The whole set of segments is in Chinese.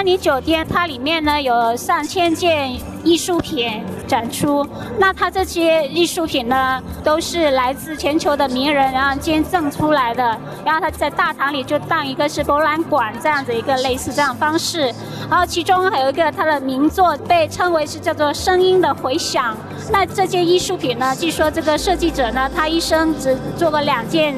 玛尼酒店它里面呢有上千件艺术品展出，那它这些艺术品呢都是来自全球的名人然后捐赠出来的，然后它在大堂里就当一个是博览馆这样子一个类似这样方式，然后其中还有一个它的名作被称为是叫做声音的回响。那这件艺术品呢，据说这个设计者呢他一生只做过两件。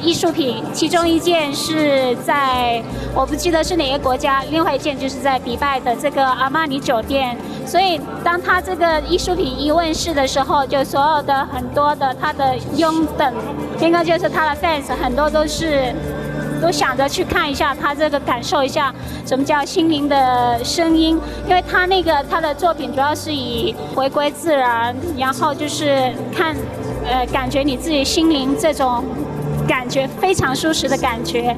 艺术品，其中一件是在我不记得是哪个国家，另外一件就是在迪拜的这个阿玛尼酒店。所以，当他这个艺术品一问世的时候，就所有的很多的他的拥趸，应该就是他的 fans，很多都是都想着去看一下他这个，感受一下什么叫心灵的声音。因为他那个他的作品主要是以回归自然，然后就是看，呃，感觉你自己心灵这种。感觉非常舒适的感觉。